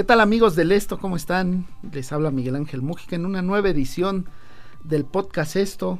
¿Qué tal amigos del Esto? ¿Cómo están? Les habla Miguel Ángel Mújica en una nueva edición del podcast Esto,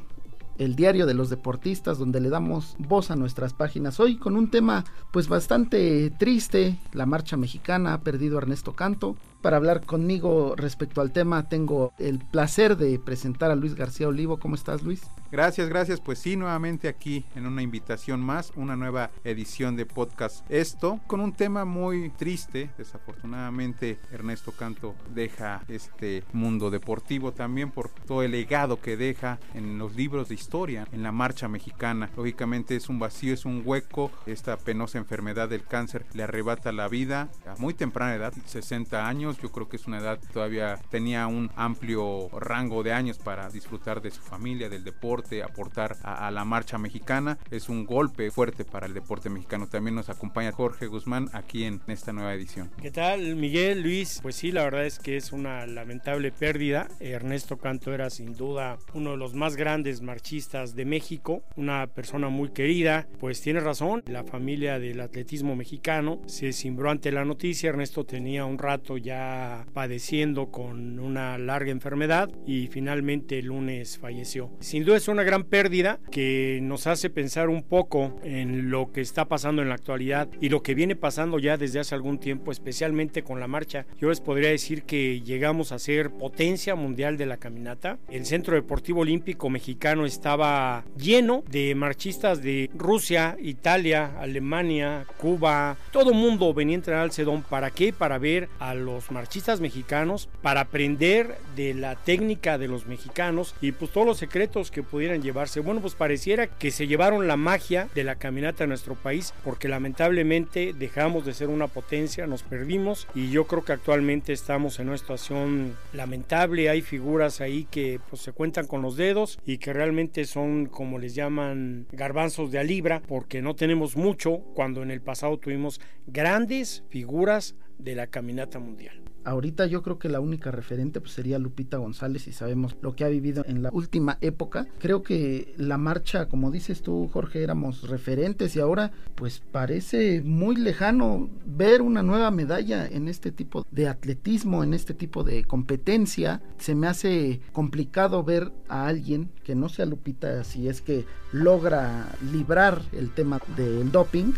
el diario de los deportistas, donde le damos voz a nuestras páginas. Hoy con un tema pues bastante triste, la marcha mexicana ha perdido Ernesto Canto, para hablar conmigo respecto al tema tengo el placer de presentar a Luis García Olivo. ¿Cómo estás, Luis? Gracias, gracias. Pues sí, nuevamente aquí en una invitación más, una nueva edición de podcast Esto, con un tema muy triste. Desafortunadamente, Ernesto Canto deja este mundo deportivo también por todo el legado que deja en los libros de historia, en la marcha mexicana. Lógicamente es un vacío, es un hueco. Esta penosa enfermedad del cáncer le arrebata la vida a muy temprana edad, 60 años yo creo que es una edad todavía tenía un amplio rango de años para disfrutar de su familia, del deporte, aportar a, la marcha mexicana. Es un golpe fuerte para el deporte mexicano. También nos acompaña Jorge Guzmán aquí en esta nueva edición. ¿Qué tal, Miguel, Luis? Pues sí, la verdad es que es una lamentable pérdida. Ernesto Canto era sin duda uno de los más grandes marchistas de México, una persona muy querida. Pues tiene razón, la familia del atletismo mexicano se cimbró ante la noticia. Ernesto tenía un rato ya padeciendo con una larga enfermedad y finalmente el lunes falleció. Sin duda es una gran pérdida que nos hace pensar un poco en lo que está pasando en la actualidad y lo que viene pasando ya desde hace algún tiempo, especialmente con la marcha. Yo les podría decir que llegamos a ser potencia mundial de la caminata. El Centro Deportivo Olímpico Mexicano estaba lleno de marchistas de Rusia, Italia, Alemania, Cuba. Todo mundo venía a entrenar al Sedón. ¿Para qué? Para ver a los marchistas mexicanos para aprender de la técnica de los mexicanos y pues todos los secretos que pudieran llevarse. Bueno, pues pareciera que se llevaron la magia de la caminata a nuestro país porque lamentablemente dejamos de ser una potencia, nos perdimos y yo creo que actualmente estamos en una situación lamentable. Hay figuras ahí que pues se cuentan con los dedos y que realmente son como les llaman garbanzos de a porque no tenemos mucho cuando en el pasado tuvimos grandes figuras de la caminata mundial. Ahorita yo creo que la única referente pues, sería Lupita González y sabemos lo que ha vivido en la última época. Creo que la marcha, como dices tú, Jorge, éramos referentes y ahora pues parece muy lejano ver una nueva medalla en este tipo de atletismo, en este tipo de competencia. Se me hace complicado ver a alguien que no sea Lupita si es que logra librar el tema del doping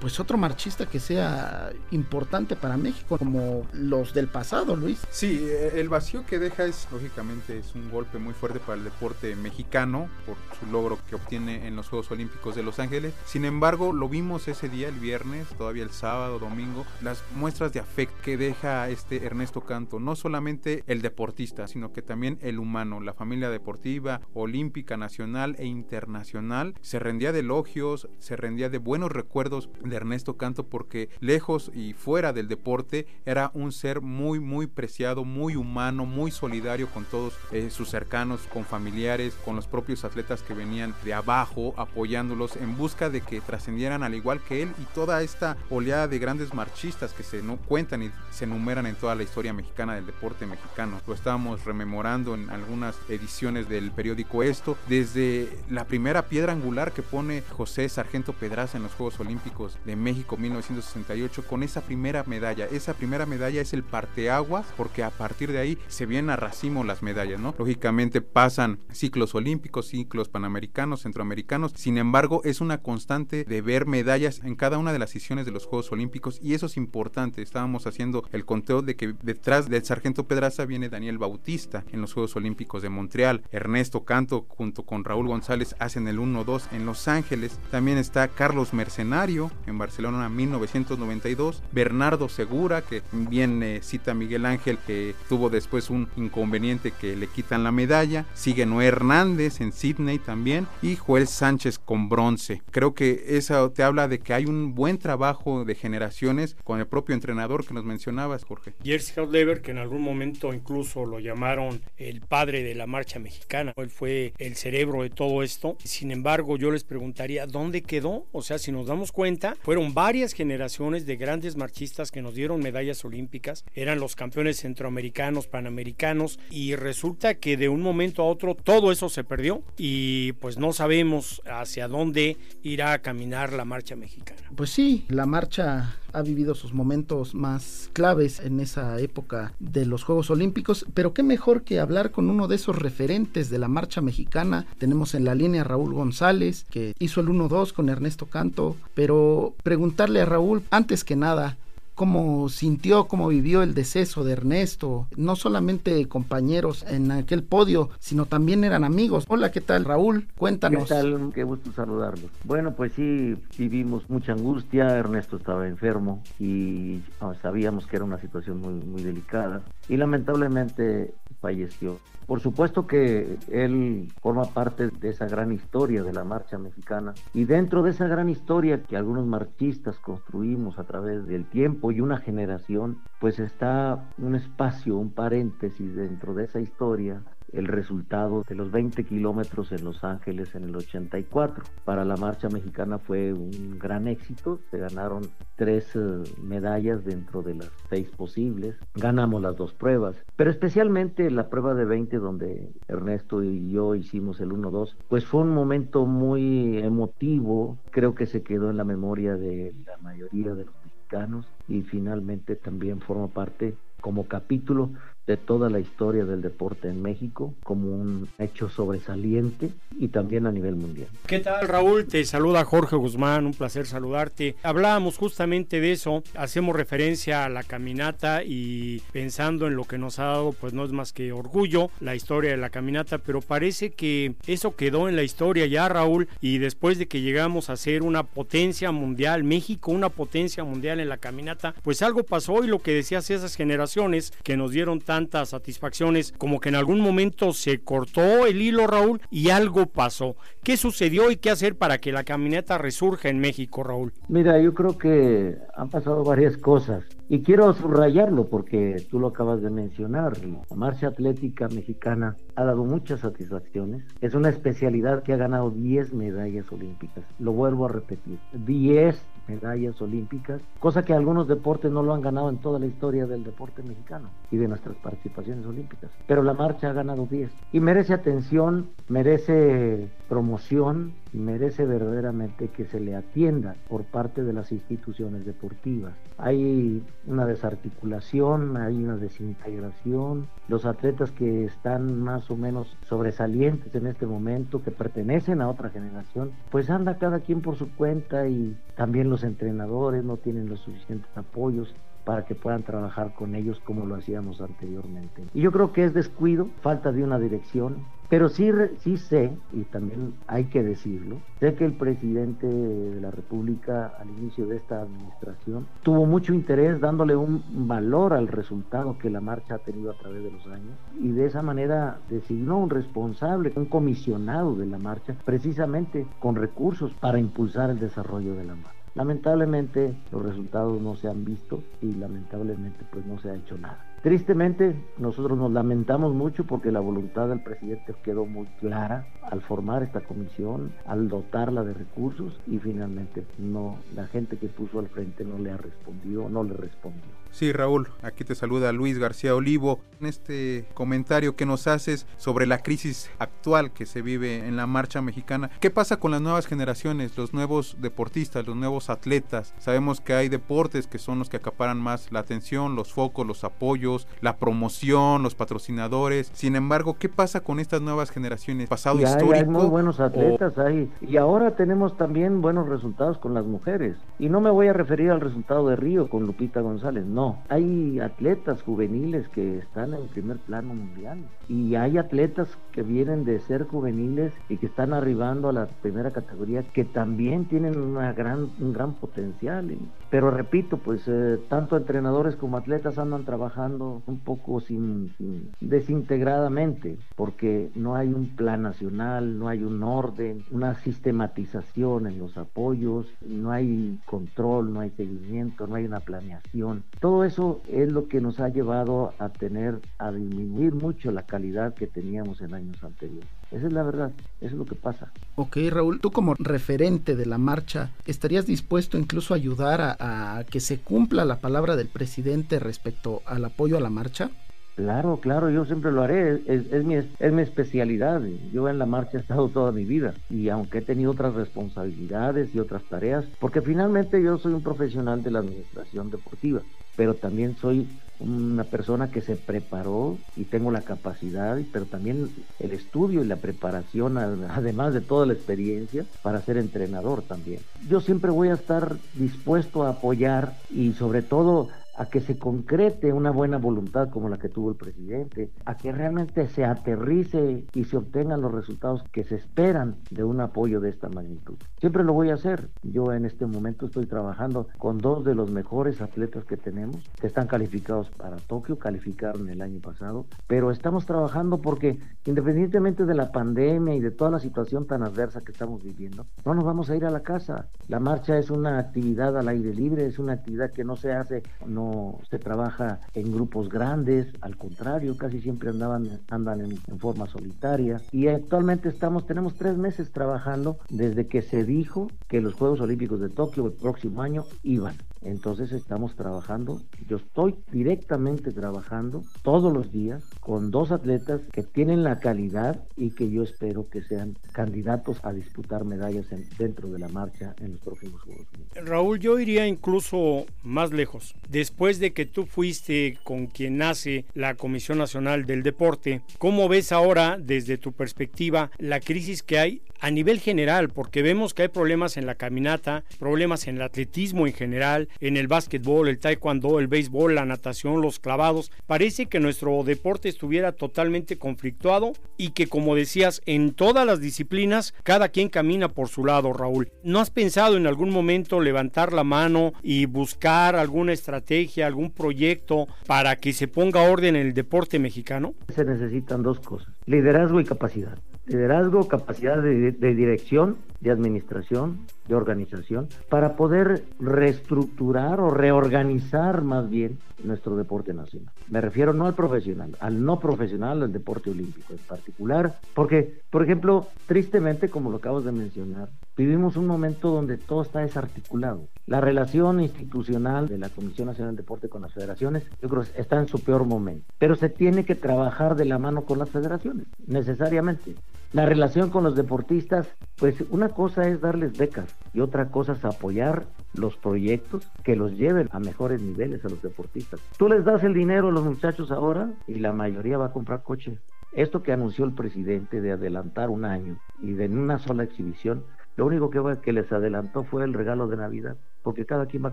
pues otro marchista que sea importante para México, como los del pasado, Luis. Sí, eh, el vacío que deja es, lógicamente, es un golpe muy fuerte para el deporte mexicano por su logro que obtiene en los Juegos Olímpicos de Los Ángeles. Sin embargo, lo vimos ese día, el viernes, todavía el sábado, domingo, las muestras de afecto que deja este Ernesto Canto, no solamente el deportista, sino que también el humano, la familia deportiva, olímpica, nacional e internacional, se rendía de elogios, se rendía de buenos recuerdos de Ernesto Canto porque lejos y fuera del deporte era un ser muy muy preciado, muy humano, muy solidario con todos eh, sus cercanos, con familiares, con los propios atletas que venían de abajo apoyándolos en busca de que trascendieran al igual que él y toda esta oleada de grandes marchistas que se no cuentan y se enumeran en toda la historia mexicana del deporte mexicano. Lo estábamos rememorando en algunas ediciones del periódico Esto, desde la primera piedra angular que pone José Sargento Pedraza en los Juegos Olímpicos de México 1968 con esa primera medalla. Esa primera medalla es el parteaguas porque a partir de ahí se vienen a racimo las medallas, ¿no? Lógicamente pasan ciclos olímpicos, ciclos panamericanos, centroamericanos. Sin embargo, es una constante de ver medallas en cada una de las sesiones de los Juegos Olímpicos y eso es importante. Estábamos haciendo el conteo de que detrás del sargento Pedraza viene Daniel Bautista en los Juegos Olímpicos de Montreal. Ernesto Canto junto con Raúl González hacen el 1-2 en Los Ángeles. También está Carlos Mercenario en Barcelona en 1992, Bernardo Segura, que bien eh, cita Miguel Ángel, que tuvo después un inconveniente que le quitan la medalla, sigue Noé Hernández en Sydney también y Joel Sánchez con bronce. Creo que eso te habla de que hay un buen trabajo de generaciones con el propio entrenador que nos mencionabas, Jorge. Jerzy Hausleber, que en algún momento incluso lo llamaron el padre de la marcha mexicana, él fue el cerebro de todo esto. Sin embargo, yo les preguntaría, ¿dónde quedó? O sea, si nos damos cuenta, fueron varias generaciones de grandes marchistas que nos dieron medallas olímpicas, eran los campeones centroamericanos, panamericanos, y resulta que de un momento a otro todo eso se perdió y pues no sabemos hacia dónde irá a caminar la marcha mexicana. Pues sí, la marcha ha vivido sus momentos más claves en esa época de los Juegos Olímpicos, pero qué mejor que hablar con uno de esos referentes de la marcha mexicana. Tenemos en la línea a Raúl González, que hizo el 1-2 con Ernesto Canto, pero preguntarle a Raúl, antes que nada, cómo sintió, cómo vivió el deceso de Ernesto. No solamente compañeros en aquel podio, sino también eran amigos. Hola, ¿qué tal, Raúl? Cuéntanos. ¿Qué tal? Qué gusto saludarlos. Bueno, pues sí, vivimos mucha angustia. Ernesto estaba enfermo y ah, sabíamos que era una situación muy, muy delicada. Y lamentablemente falleció. Por supuesto que él forma parte de esa gran historia de la marcha mexicana y dentro de esa gran historia que algunos marchistas construimos a través del tiempo y una generación, pues está un espacio, un paréntesis dentro de esa historia el resultado de los 20 kilómetros en Los Ángeles en el 84. Para la marcha mexicana fue un gran éxito, se ganaron tres eh, medallas dentro de las seis posibles, ganamos las dos pruebas, pero especialmente la prueba de 20 donde Ernesto y yo hicimos el 1-2, pues fue un momento muy emotivo, creo que se quedó en la memoria de la mayoría de los mexicanos y finalmente también forma parte como capítulo de toda la historia del deporte en México como un hecho sobresaliente y también a nivel mundial. ¿Qué tal Raúl? Te saluda Jorge Guzmán, un placer saludarte. Hablábamos justamente de eso, hacemos referencia a la caminata y pensando en lo que nos ha dado, pues no es más que orgullo la historia de la caminata, pero parece que eso quedó en la historia ya Raúl y después de que llegamos a ser una potencia mundial, México una potencia mundial en la caminata, pues algo pasó y lo que decías esas generaciones que nos dieron tan satisfacciones, como que en algún momento se cortó el hilo, Raúl, y algo pasó. ¿Qué sucedió y qué hacer para que la caminata resurja en México, Raúl? Mira, yo creo que han pasado varias cosas. Y quiero subrayarlo porque tú lo acabas de mencionar. La marcha atlética mexicana ha dado muchas satisfacciones. Es una especialidad que ha ganado 10 medallas olímpicas. Lo vuelvo a repetir. 10 medallas olímpicas, cosa que algunos deportes no lo han ganado en toda la historia del deporte mexicano y de nuestras participaciones olímpicas. Pero la marcha ha ganado 10 y merece atención, merece promoción, merece verdaderamente que se le atienda por parte de las instituciones deportivas. Hay una desarticulación, hay una desintegración. Los atletas que están más o menos sobresalientes en este momento, que pertenecen a otra generación, pues anda cada quien por su cuenta y también los entrenadores no tienen los suficientes apoyos para que puedan trabajar con ellos como lo hacíamos anteriormente. Y yo creo que es descuido, falta de una dirección, pero sí, sí sé, y también hay que decirlo, sé que el presidente de la República al inicio de esta administración tuvo mucho interés dándole un valor al resultado que la marcha ha tenido a través de los años y de esa manera designó un responsable, un comisionado de la marcha, precisamente con recursos para impulsar el desarrollo de la marcha. Lamentablemente los resultados no se han visto y lamentablemente pues no se ha hecho nada. Tristemente nosotros nos lamentamos mucho porque la voluntad del presidente quedó muy clara al formar esta comisión, al dotarla de recursos y finalmente no la gente que puso al frente no le ha respondido, no le respondió. Sí, Raúl, aquí te saluda Luis García Olivo. En este comentario que nos haces sobre la crisis actual que se vive en la marcha mexicana, ¿qué pasa con las nuevas generaciones, los nuevos deportistas, los nuevos atletas? Sabemos que hay deportes que son los que acaparan más la atención, los focos, los apoyos apoyos, la promoción, los patrocinadores. Sin embargo, ¿qué pasa con estas nuevas generaciones? Pasado histórico. Hay muy buenos atletas ahí. Y ahora tenemos también buenos resultados con las mujeres. Y no me voy a referir al resultado de Río con Lupita González, no. Hay atletas juveniles que están en primer plano mundial. Y hay atletas que vienen de ser juveniles y que están arribando a la primera categoría que también tienen una gran, un gran potencial. Pero repito, pues eh, tanto entrenadores como atletas andan trabajando un poco sin, desintegradamente, porque no hay un plan nacional, no hay un orden, una sistematización en los apoyos, no hay control, no hay seguimiento, no hay una planeación. Todo eso es lo que nos ha llevado a tener, a disminuir mucho la calidad que teníamos en años anteriores. Esa es la verdad, eso es lo que pasa. Ok, Raúl, tú como referente de la marcha, ¿estarías dispuesto incluso a ayudar a, que se cumpla la palabra del presidente respecto al apoyo a la marcha? Claro, claro, yo siempre lo haré, es, mi, es mi especialidad. Yo en la marcha he estado toda mi vida y aunque he tenido otras responsabilidades y otras tareas, porque finalmente yo soy un profesional de la administración deportiva, pero también soy una persona que se preparó y tengo la capacidad, pero también el estudio y la preparación, además de toda la experiencia, para ser entrenador también. Yo siempre voy a estar dispuesto a apoyar y sobre todo a que se concrete una buena voluntad como la que tuvo el presidente, a que realmente se aterrice y se obtengan los resultados que se esperan de un apoyo de esta magnitud. Siempre lo voy a hacer. Yo en este momento estoy trabajando con dos de los mejores atletas que tenemos, que están calificados para Tokio, calificaron el año pasado, pero estamos trabajando porque independientemente de la pandemia y de toda la situación tan adversa que estamos viviendo, no nos vamos a ir a la casa. La marcha es una actividad al aire libre, es una actividad que no se hace, no se trabaja en grupos grandes, al contrario, casi siempre andaban, andan en, en, forma solitaria. Y actualmente estamos, tenemos tres meses trabajando desde que se dijo que los Juegos Olímpicos de Tokio el próximo año iban. Entonces estamos trabajando, yo estoy directamente trabajando todos los días con dos atletas que tienen la calidad y que yo espero que sean candidatos a disputar medallas dentro de la marcha en los próximos Juegos. Raúl, yo iría incluso más lejos. Después de que tú fuiste con quien nace la Comisión Nacional del Deporte, ¿cómo ves ahora desde tu perspectiva la crisis que hay a nivel general? Porque vemos que hay problemas en la caminata, problemas en el atletismo en general, en el básquetbol, el taekwondo, el béisbol, la natación, los clavados. Parece que nuestro deporte estuviera totalmente conflictuado y que, como decías, en todas las disciplinas, cada quien camina por su lado, Raúl. ¿No has pensado en algún momento levantar la mano y buscar alguna estrategia, algún proyecto para que se ponga orden en el deporte mexicano? Se necesitan dos cosas, liderazgo y capacidad. Liderazgo, capacidad de, de dirección, de administración, de organización, para poder reestructurar o reorganizar más bien nuestro deporte nacional. Me refiero no al profesional, al no profesional, al deporte olímpico en particular, porque, por ejemplo, tristemente, como lo acabas de mencionar, vivimos un momento donde todo está desarticulado. La relación institucional de la Comisión Nacional del Deporte con las federaciones, yo creo que está en su peor momento, pero se tiene que trabajar de la mano con las federaciones, necesariamente. La relación con los deportistas, pues una cosa es darles becas y otra cosa es apoyar los proyectos que los lleven a mejores niveles a los deportistas. Tú les das el dinero a los muchachos ahora y la mayoría va a comprar coche. Esto que anunció el presidente de adelantar un año y de una sola exhibición, lo único que, les adelantó fue el regalo de Navidad, porque cada quien va a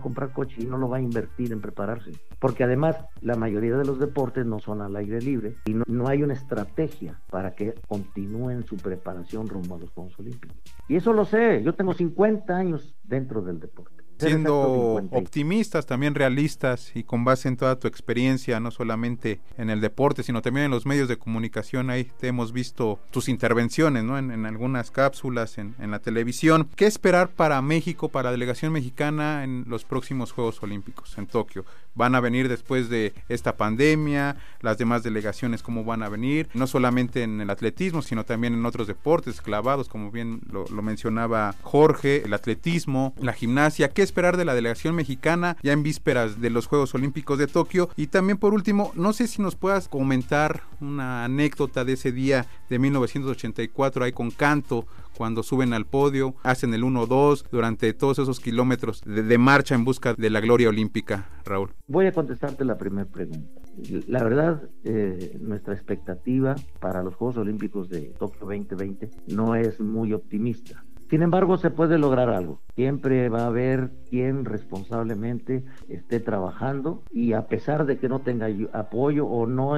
comprar coche y no lo va a invertir en prepararse. Porque además la mayoría de los deportes no son al aire libre y no, no hay una estrategia para que continúen su preparación rumbo a los Juegos Olímpicos. Y eso lo sé, yo tengo 50 años dentro del deporte siendo optimistas, también realistas y con base en toda tu experiencia, no solamente en el deporte, sino también en los medios de comunicación. Ahí te hemos visto tus intervenciones, ¿no? En, algunas cápsulas, en, en, la televisión. ¿Qué esperar para México, para la delegación mexicana en los próximos Juegos Olímpicos en Tokio? ¿Van a venir después de esta pandemia? ¿Las demás delegaciones cómo van a venir? No solamente en el atletismo, sino también en otros deportes clavados, como bien lo, lo mencionaba Jorge, el atletismo, la gimnasia. ¿Qué esperar de la delegación mexicana ya en vísperas de los Juegos Olímpicos de Tokio? Y también por último, no sé si nos puedas comentar una anécdota de ese día de 1984 ahí con Canto, cuando suben al podio, hacen el 1-2 durante todos esos kilómetros de, marcha en busca de la gloria olímpica, Raúl. Voy a contestarte la primera pregunta. La verdad, eh, nuestra expectativa para los Juegos Olímpicos de Tokio 2020 no es muy optimista. Sin embargo, se puede lograr algo. Siempre va a haber quien responsablemente esté trabajando y a pesar de que no tenga apoyo o no,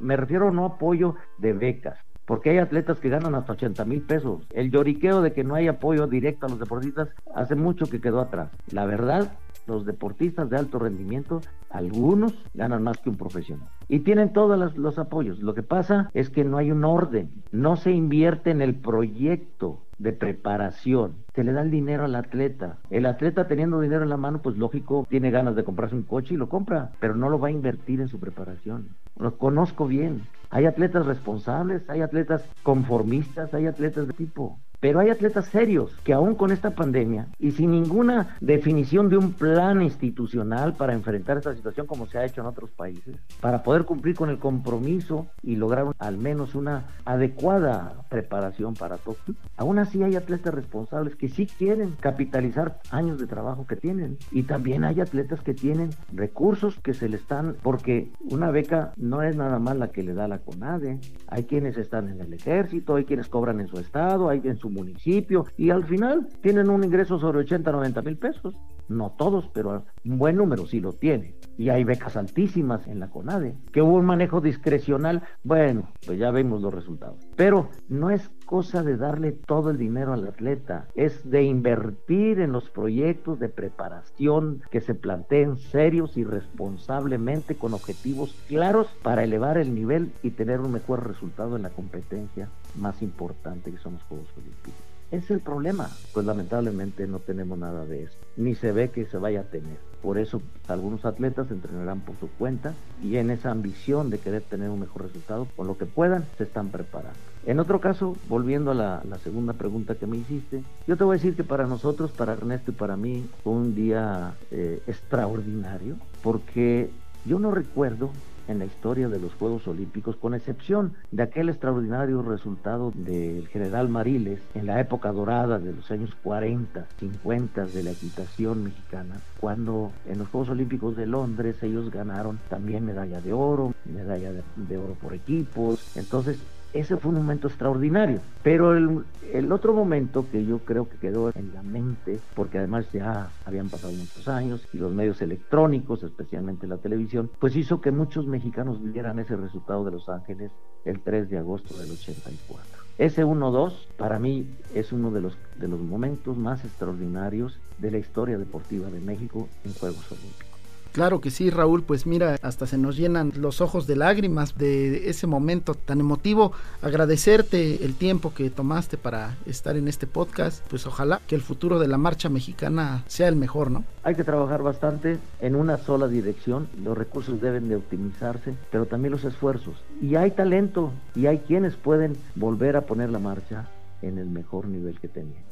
me refiero a no apoyo de becas, porque hay atletas que ganan hasta 80 mil pesos. El lloriqueo de que no hay apoyo directo a los deportistas hace mucho que quedó atrás. La verdad, los deportistas de alto rendimiento, algunos ganan más que un profesional. Y tienen todos los, apoyos. Lo que pasa es que no hay un orden, no se invierte en el proyecto de preparación. Se le da el dinero al atleta. El atleta teniendo dinero en la mano, pues lógico, tiene ganas de comprarse un coche y lo compra, pero no lo va a invertir en su preparación. Lo conozco bien. Hay atletas responsables, hay atletas conformistas, hay atletas de tipo. Pero hay atletas serios que aún con esta pandemia y sin ninguna definición de un plan institucional para enfrentar esta situación como se ha hecho en otros países, para poder cumplir con el compromiso y lograr al menos una adecuada preparación para Tokio, aún así hay atletas responsables que sí quieren capitalizar años de trabajo que tienen. Y también hay atletas que tienen recursos que se le están, porque una beca no es nada más la que le da la CONADE. Hay quienes están en el ejército, hay quienes cobran en su estado, hay en su municipio y al final tienen un ingreso sobre 80, 90 mil pesos. No todos, pero un buen número sí lo tiene. Y hay becas altísimas en la CONADE. Que hubo un manejo discrecional, bueno, pues ya vemos los resultados. Pero no es cosa de darle todo el dinero al atleta, es de invertir en los proyectos de preparación que se planteen serios y responsablemente con objetivos claros para elevar el nivel y tener un mejor resultado en la competencia más importante que son los Juegos Olímpicos. Es el problema. Pues lamentablemente no tenemos nada de eso, ni se ve que se vaya a tener. Por eso algunos atletas entrenarán por su cuenta y en esa ambición de querer tener un mejor resultado, con lo que puedan, se están preparando. En otro caso, volviendo a la, segunda pregunta que me hiciste, yo te voy a decir que para nosotros, para Ernesto y para mí, fue un día eh, extraordinario, porque yo no recuerdo en la historia de los Juegos Olímpicos, con excepción de aquel extraordinario resultado del general Mariles en la época dorada de los años 40, 50 de la equitación mexicana, cuando en los Juegos Olímpicos de Londres ellos ganaron también medalla de oro, medalla de, de oro por equipos. Entonces, ese fue un momento extraordinario. Pero el, otro momento que yo creo que quedó en la mente, porque además ya habían pasado muchos años y los medios electrónicos, especialmente la televisión, pues hizo que muchos mexicanos vieran ese resultado de Los Ángeles el 3 de agosto del 84. Ese 1-2 para mí es uno de los, de los momentos más extraordinarios de la historia deportiva de México en Juegos Olímpicos. Claro que sí, Raúl, pues mira, hasta se nos llenan los ojos de lágrimas de ese momento tan emotivo. Agradecerte el tiempo que tomaste para estar en este podcast, pues ojalá que el futuro de la marcha mexicana sea el mejor, ¿no? Hay que trabajar bastante en una sola dirección, los recursos deben de optimizarse, pero también los esfuerzos. Y hay talento y hay quienes pueden volver a poner la marcha en el mejor nivel que tenían.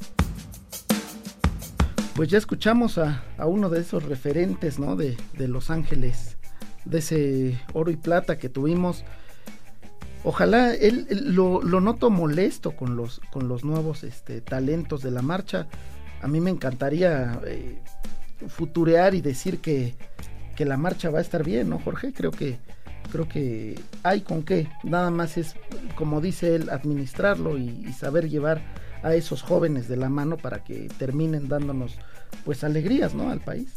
Pues ya escuchamos a, uno de esos referentes, ¿no? De, Los Ángeles, de ese oro y plata que tuvimos. Ojalá él, lo, noto molesto con los, con los nuevos este, talentos de la marcha. A mí me encantaría eh, futurear y decir que, que la marcha va a estar bien, ¿no, Jorge? Creo que, creo que hay con qué. Nada más es, como dice él, administrarlo y saber llevar a esos jóvenes de la mano para que terminen dándonos pues alegrías, ¿no? Al país.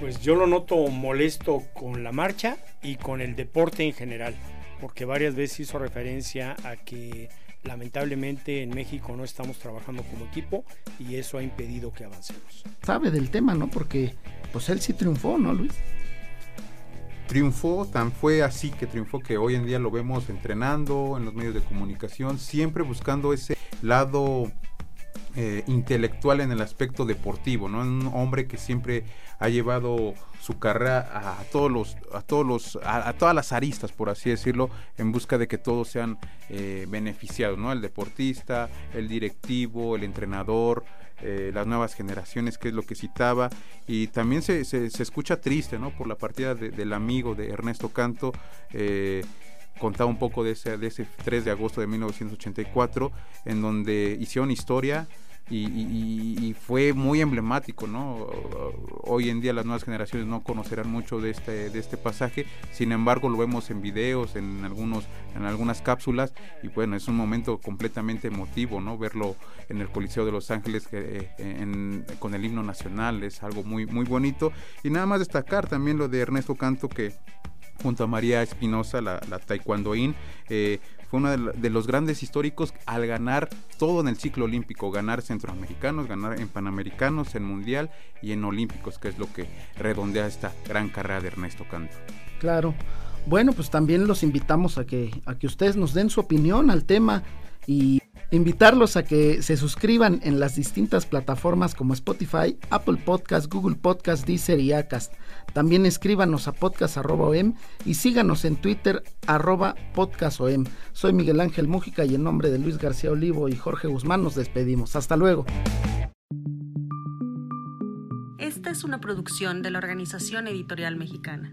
Pues yo lo noto molesto con la marcha y con el deporte en general, porque varias veces hizo referencia a que lamentablemente en México no estamos trabajando como equipo y eso ha impedido que avancemos. Sabe del tema, ¿no? Porque pues él sí triunfó, ¿no, Luis? Triunfó, tan fue así que triunfó que hoy en día lo vemos entrenando en los medios de comunicación, siempre buscando ese lado eh, intelectual en el aspecto deportivo, ¿no? Un hombre que siempre ha llevado su carrera a todos los, a todos los, a, todas las aristas, por así decirlo, en busca de que todos sean eh, beneficiados, ¿no? El deportista, el directivo, el entrenador, eh, las nuevas generaciones, que es lo que citaba, y también se, se, escucha triste, ¿no? Por la partida del amigo de Ernesto Canto. Eh, contaba un poco de ese, de ese 3 de agosto de 1984, en donde hicieron historia y, fue muy emblemático, ¿no? Hoy en día las nuevas generaciones no conocerán mucho de este, de este pasaje, sin embargo lo vemos en videos, en, algunos, en algunas cápsulas, y bueno, es un momento completamente emotivo, ¿no? Verlo en el Coliseo de Los Ángeles eh, con el himno nacional es algo muy, muy bonito. Y nada más destacar también lo de Ernesto Canto que junto a María Espinosa, la, la taekwondoín, eh, fue uno de, los grandes históricos al ganar todo en el ciclo olímpico, ganar centroamericanos, ganar en panamericanos, en mundial y en olímpicos, que es lo que redondea esta gran carrera de Ernesto Canto. Claro. Bueno, pues también los invitamos a que, a que ustedes nos den su opinión al tema y invitarlos a que se suscriban en las distintas plataformas como Spotify, Apple Podcast, Google Podcast, Deezer y Acast. También escríbanos a podcast.om y síganos en Twitter arroba podcastom. Soy Miguel Ángel Mújica y en nombre de Luis García Olivo y Jorge Guzmán nos despedimos. Hasta luego. Esta es una producción de la Organización Editorial Mexicana.